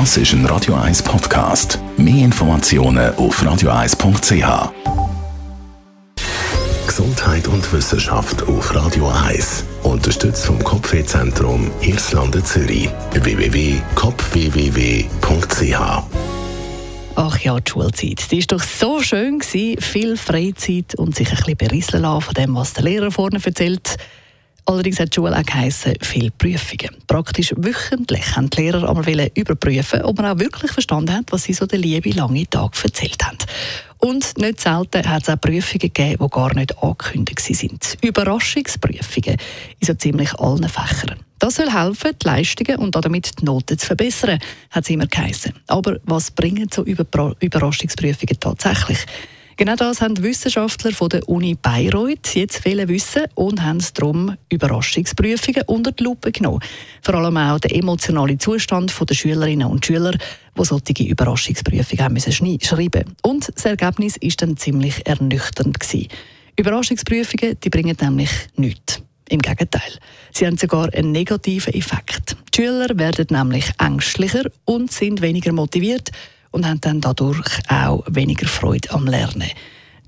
Das ist ein Radio 1 Podcast. Mehr Informationen auf radio1.ch. Gesundheit und Wissenschaft auf Radio 1. Unterstützt vom Kopfwehzentrum Irlande Zürich. www.kopfwww.ch Ach ja, die Schulzeit. Die war doch so schön. Gewesen. Viel Freizeit und sich ein bisschen berieseln lassen von dem, was der Lehrer vorne erzählt. Allerdings hat die Schule auch geheissen, viele Prüfungen. Praktisch wöchentlich haben die Lehrer einmal überprüfen, ob man auch wirklich verstanden hat, was sie so den lieben langen Tag erzählt haben. Und nicht selten hat es auch Prüfungen gegeben, die gar nicht angekündigt sind. Überraschungsprüfungen in so ziemlich allen Fächern. Das soll helfen, die Leistungen und damit die Noten zu verbessern, hat es immer geheißen. Aber was bringen so Überraschungsprüfungen tatsächlich? Genau das haben Wissenschaftler von der Uni Bayreuth jetzt wollen wissen und haben darum Überraschungsprüfungen unter die Lupe genommen. Vor allem auch der emotionale Zustand der Schülerinnen und Schüler, die solche Überraschungsprüfungen haben müssen schreiben Und das Ergebnis ist dann ziemlich ernüchternd gewesen. Überraschungsprüfungen die bringen nämlich nichts. Im Gegenteil, sie haben sogar einen negativen Effekt. Die Schüler werden nämlich ängstlicher und sind weniger motiviert und haben dann dadurch auch weniger Freude am Lernen.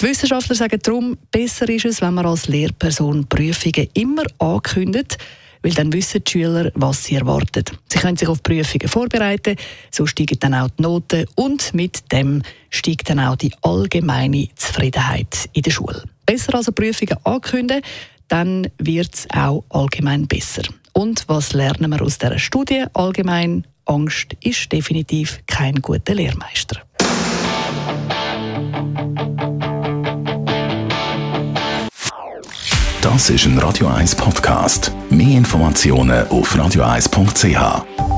Die Wissenschaftler sagen darum, besser ist es, wenn man als Lehrperson Prüfungen immer ankündigt, weil dann wissen die Schüler, was sie erwarten. Sie können sich auf Prüfungen vorbereiten, so steigen dann auch die Noten und mit dem steigt dann auch die allgemeine Zufriedenheit in der Schule. Besser also Prüfungen ankündigen, dann wird es auch allgemein besser. Und was lernen wir aus dieser Studie allgemein? Angst ist definitiv kein guter Lehrmeister. Das ist ein Radio 1 Podcast. Mehr Informationen auf radio1.ch.